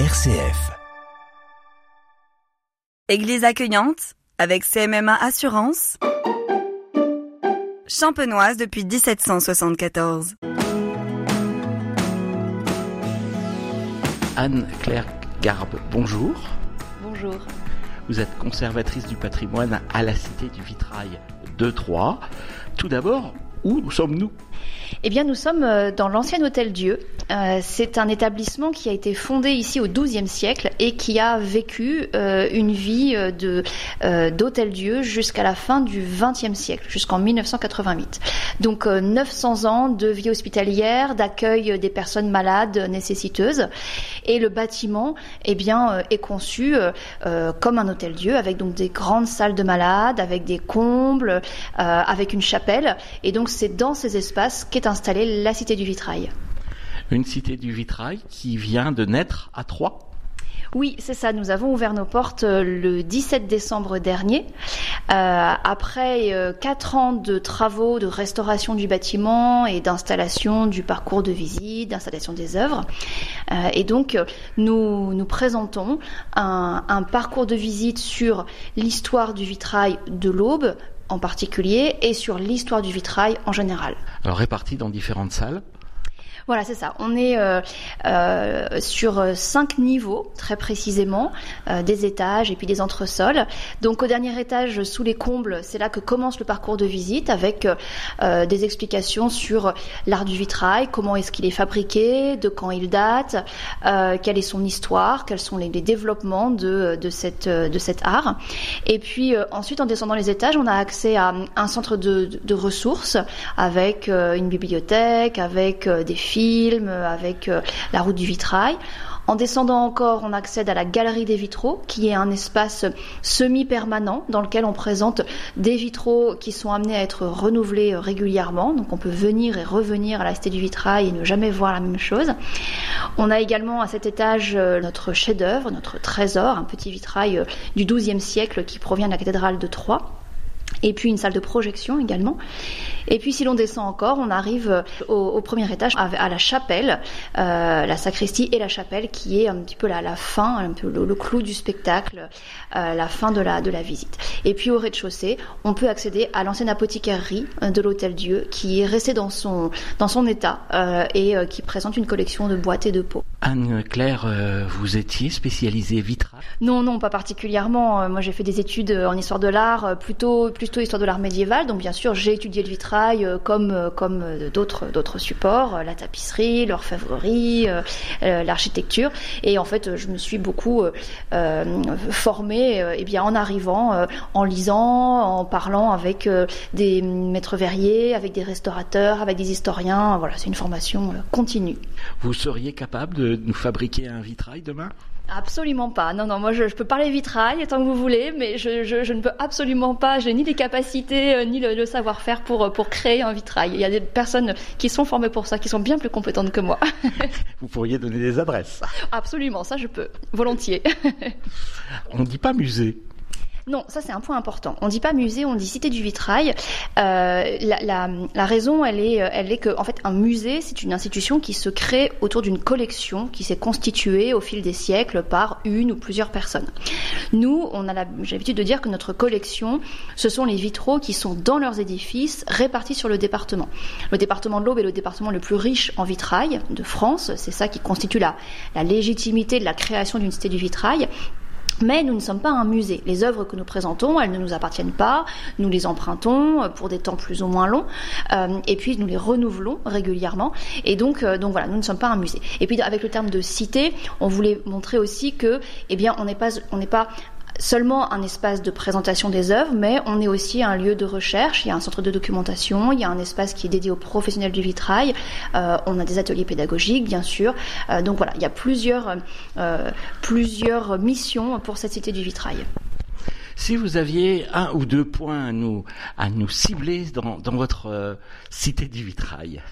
RCF. Église accueillante avec CMMA Assurance. Champenoise depuis 1774. Anne-Claire Garbe, bonjour. Bonjour. Vous êtes conservatrice du patrimoine à la Cité du Vitrail de Troyes. Tout d'abord, où sommes-nous Eh bien, nous sommes euh, dans l'ancien Hôtel Dieu. Euh, c'est un établissement qui a été fondé ici au XIIe siècle et qui a vécu euh, une vie d'Hôtel Dieu jusqu'à la fin du XXe siècle, jusqu'en 1988. Donc euh, 900 ans de vie hospitalière, d'accueil des personnes malades nécessiteuses. Et le bâtiment, eh bien, est conçu comme un Hôtel Dieu, avec donc des grandes salles de malades, avec des combles, avec une chapelle. Et donc c'est dans ces espaces qu'est installée la Cité du Vitrail. Une Cité du Vitrail qui vient de naître à Troyes. Oui, c'est ça. Nous avons ouvert nos portes euh, le 17 décembre dernier, euh, après euh, quatre ans de travaux de restauration du bâtiment et d'installation du parcours de visite, d'installation des œuvres. Euh, et donc, nous nous présentons un, un parcours de visite sur l'histoire du vitrail de l'Aube en particulier et sur l'histoire du vitrail en général. Alors répartis dans différentes salles. Voilà, c'est ça. On est euh, euh, sur euh, cinq niveaux, très précisément, des étages et puis des entresols. Donc au dernier étage, sous les combles, c'est là que commence le parcours de visite avec des explications sur l'art du vitrail, comment est-ce qu'il est fabriqué, de quand il date, quelle est son histoire, quels sont les, développements de, cette, cet art. Et puis ensuite, en descendant les étages, on a accès à un centre de, de ressources avec une bibliothèque, avec des films, avec euh, la route du vitrail. En descendant encore, on accède à la galerie des vitraux, qui est un espace semi-permanent dans lequel on présente des vitraux qui sont amenés à être renouvelés régulièrement. Donc on peut venir et revenir à la Cité du Vitrail et ne jamais voir la même chose. On a également à cet étage euh, notre chef-d'œuvre, notre trésor, un petit vitrail euh, du XIIe siècle qui provient de la cathédrale de Troyes et puis une salle de projection également. Et puis si l'on descend encore, on arrive au, au premier étage à, la chapelle, euh, la sacristie et la chapelle qui est un petit peu la, fin, le, clou du spectacle, euh, la fin de la, de la visite. Et puis au rez-de-chaussée, on peut accéder à l'ancienne apothicarie de l'Hôtel Dieu qui est restée dans son, dans son état euh, et euh, qui présente une collection de boîtes et de pots. Anne-Claire, euh, vous étiez spécialisée vitrail Non, non, pas particulièrement. Euh, Moi, j'ai fait des études euh, en histoire de l'art, plutôt, plutôt histoire de l'art médiéval. Donc, bien sûr, j'ai étudié le vitrail comme, comme d'autres, d'autres supports, la tapisserie, l'orfèvrerie, l'architecture. Et en fait, je me suis beaucoup formée, eh bien, en arrivant, en lisant, en parlant avec des maîtres verriers, avec des restaurateurs, avec des historiens. Voilà, c'est une formation continue. Vous seriez capable de nous fabriquer un vitrail demain? Absolument pas. Non, non, moi je, je peux parler vitrail tant que vous voulez, mais je, je, je ne peux absolument pas, j'ai ni les capacités euh, ni le, le savoir-faire pour, euh, pour créer un vitrail. Il y a des personnes qui sont formées pour ça, qui sont bien plus compétentes que moi. Vous pourriez donner des adresses. Absolument, ça je peux, volontiers. On ne dit pas musée. Non, ça c'est un point important. On dit pas musée, on dit cité du vitrail. Euh, la, raison, elle est, elle est que, en fait, un musée, c'est une institution qui se crée autour d'une collection qui s'est constituée au fil des siècles par une ou plusieurs personnes. Nous, on a l'habitude de dire que notre collection, ce sont les vitraux qui sont dans leurs édifices, répartis sur le département. Le département de l'Aube est le département le plus riche en vitrail de France. C'est ça qui constitue la légitimité de la création d'une cité du vitrail. Mais nous ne sommes pas un musée. Les œuvres que nous présentons, elles ne nous appartiennent pas. Nous les empruntons euh, pour des temps plus ou moins longs, euh, et puis nous les renouvelons régulièrement. Et donc, euh, donc voilà, nous ne sommes pas un musée. Et puis avec le terme de cité, on voulait montrer aussi que, eh on n'est pas seulement un espace de présentation des œuvres, mais on est aussi un lieu de recherche. Il y a un centre de documentation, il y a un espace qui est dédié aux professionnels du vitrail. Euh, on a des ateliers pédagogiques, bien sûr. Euh, donc voilà, il y a plusieurs, euh, plusieurs missions pour cette cité du vitrail. Si vous aviez un ou deux points à nous, cibler dans, votre Cité du Vitrail.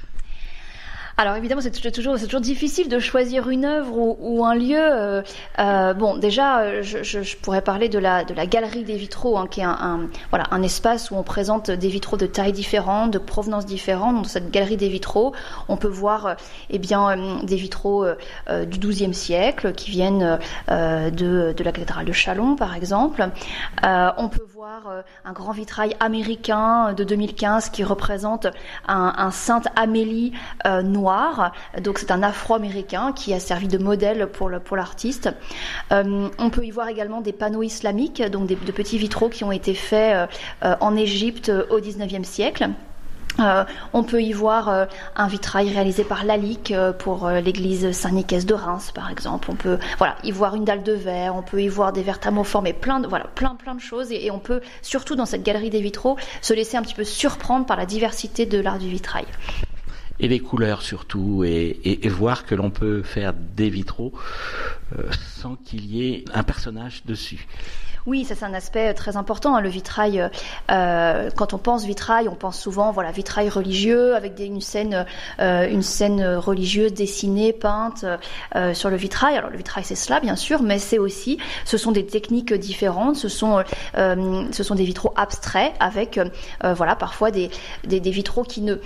Alors évidemment, c'est toujours, difficile de choisir une œuvre ou, un lieu. Euh, euh, bon, déjà, je, je, pourrais parler de la, galerie des vitraux, hein, qui est un, espace où on présente des vitraux de tailles différentes, de provenances différentes. Dans cette galerie des vitraux, on peut voir eh des vitraux du XIIe siècle qui viennent de, la cathédrale de Chalon, par exemple. on peut voir un grand vitrail américain de 2015 qui représente un, Sainte Amélie donc c'est un Afro-américain qui a servi de modèle pour l'artiste. Euh, on peut y voir également des panneaux islamiques, donc de petits vitraux qui ont été faits euh, en Égypte au XIXe siècle. Euh, on peut y voir un vitrail réalisé par Lalique pour l'église Saint-Nicaise de Reims, par exemple. On peut, voilà, y voir une dalle de verre. On peut y voir des verres thermoformés, plein de, voilà, plein, plein de choses. Et, et, on peut, surtout dans cette galerie des vitraux, se laisser un petit peu surprendre par la diversité de l'art du vitrail et les couleurs surtout, et, voir que l'on peut faire des vitraux euh, sans qu'il y ait un personnage dessus. Oui, ça c'est un aspect euh, très important. Hein. Le vitrail, euh, quand on pense vitrail, on pense souvent voilà vitrail religieux avec une scène, une scène religieuse dessinée, peinte sur le vitrail. Alors le vitrail c'est cela bien sûr, mais c'est aussi, ce sont des techniques différentes. Ce sont, ce sont des vitraux abstraits avec voilà parfois des, des, des vitraux qui ne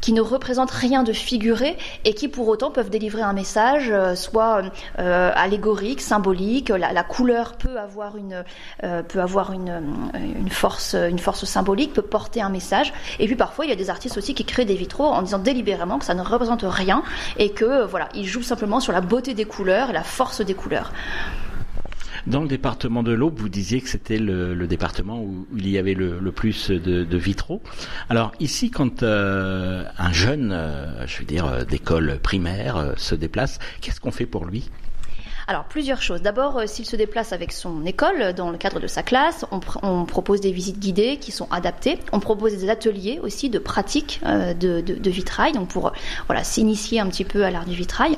qui ne représentent rien de figuré et qui pour autant peuvent délivrer un message, euh, soit euh, allégorique, symbolique. La, couleur peut avoir une euh, peut avoir une, une force une force symbolique, peut porter un message. Et puis parfois il y a des artistes aussi qui créent des vitraux en disant délibérément que ça ne représente rien et que voilà ils jouent simplement sur la beauté des couleurs et la force des couleurs. Dans le département de l'Aube, vous disiez que c'était le, département où, il y avait le, plus de, vitraux. Alors ici, quand euh, un jeune, euh, je veux dire, euh, d'école primaire se déplace, qu'est-ce qu'on fait pour lui? Alors, plusieurs choses. D'abord, euh, s'il se déplace avec son école dans le cadre de sa classe, on, propose des visites guidées qui sont adaptées. On propose des ateliers aussi de pratique euh, de, vitrail, donc pour voilà s'initier un petit peu à l'art du vitrail.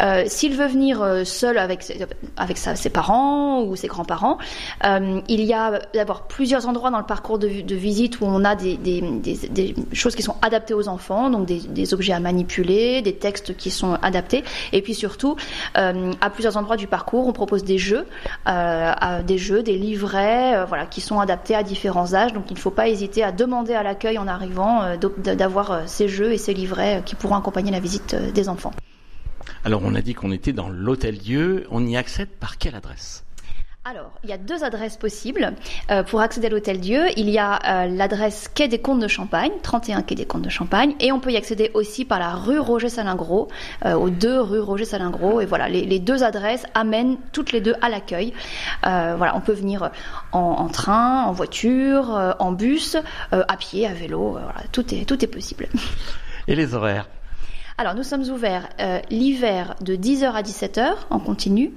Euh, s'il veut venir seul avec ses parents ou ses grands-parents, il y a d'abord plusieurs endroits dans le parcours de, visite où on a des, des, choses qui sont adaptées aux enfants, donc des, objets à manipuler, des textes qui sont adaptés, et puis surtout à plusieurs endroits endroits du parcours, on propose des jeux, euh, des jeux, des livrets, euh, voilà, qui sont adaptés à différents âges. Donc il ne faut pas hésiter à demander à l'accueil en arrivant euh, d'avoir ces jeux et ces livrets qui pourront accompagner la visite des enfants. Alors on a dit qu'on était dans l'hôtel Dieu. On y accède par quelle adresse? Alors, il y a deux adresses possibles. Euh, pour accéder à l'Hôtel Dieu, il y a euh, l'adresse Quai des Comtes de Champagne, 31 Quai des Comtes de Champagne, et on peut y accéder aussi par la rue Roger Salingros, euh, aux deux rues Roger Salingros. Et voilà, les, deux adresses amènent toutes les deux à l'accueil. voilà, on peut venir en, train, en voiture, en bus, à pied, à vélo. voilà, tout est tout est possible. Et les horaires? Alors nous sommes ouverts euh, l'hiver de 10h à 17h en continu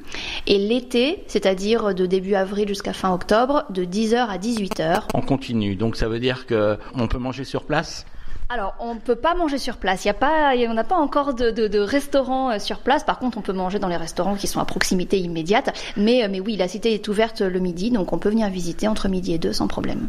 et l'été, c'est-à-dire de début avril jusqu'à fin octobre, de 10h à 18h. En continu, donc ça veut dire que on peut manger sur place? Alors, on ne peut pas manger sur place. Il y a pas, on n'a pas encore de, de, restaurant euh, sur place. Par contre, on peut manger dans les restaurants qui sont à proximité immédiate. Mais, euh, mais oui, la cité est ouverte le midi, donc on peut venir visiter entre midi et deux sans problème.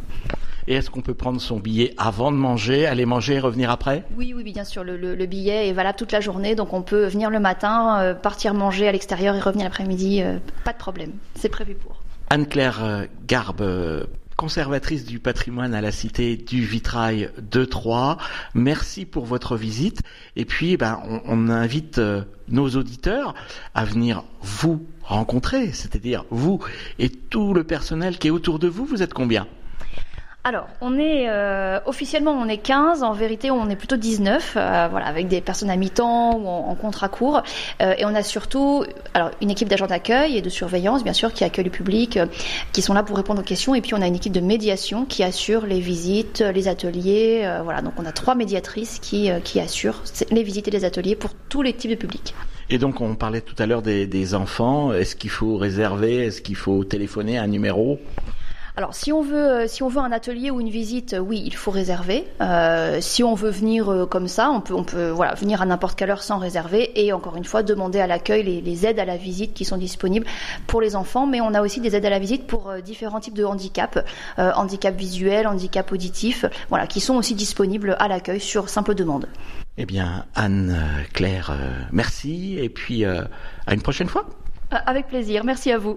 Et est-ce qu'on peut prendre son billet avant de manger, aller manger et revenir après? Oui, oui, bien sûr. Le, billet est valable toute la journée, donc on peut venir le matin, euh, partir manger à l'extérieur et revenir l'après-midi. Euh, pas de problème. C'est prévu pour. Anne-Claire euh, Garbe, conservatrice du patrimoine à la Cité du Vitrail de Troyes. Merci pour votre visite. Et puis, ben, on, on invite nos auditeurs à venir vous rencontrer, c'est-à-dire vous et tout le personnel qui est autour de vous. Vous êtes combien? Alors, on est euh, officiellement on est 15, en vérité on est plutôt 19, euh, voilà, avec des personnes à mi-temps ou en, contrat court. Euh, et on a surtout une équipe d'agents d'accueil et de surveillance, bien sûr, qui accueille le public, qui sont là pour répondre aux questions. Et puis on a une équipe de médiation qui assure les visites, les ateliers. voilà, donc on a trois médiatrices qui, qui assurent les visites et les ateliers pour tous les types de publics. Et donc on parlait tout à l'heure des, enfants. Est-ce qu'il faut réserver? Est-ce qu'il faut téléphoner un numéro? Alors, si on veut, si on veut un atelier ou une visite, oui, il faut réserver. Euh, si on veut venir comme ça, on peut, on peut, voilà, venir à n'importe quelle heure sans réserver et encore une fois demander à l'accueil les, les, aides à la visite qui sont disponibles pour les enfants. Mais on a aussi des aides à la visite pour différents types de handicap, handicap visuel, handicap auditif, voilà, qui sont aussi disponibles à l'accueil sur simple demande. Eh bien, Anne-Claire, merci et puis à une prochaine fois. Avec plaisir, merci à vous.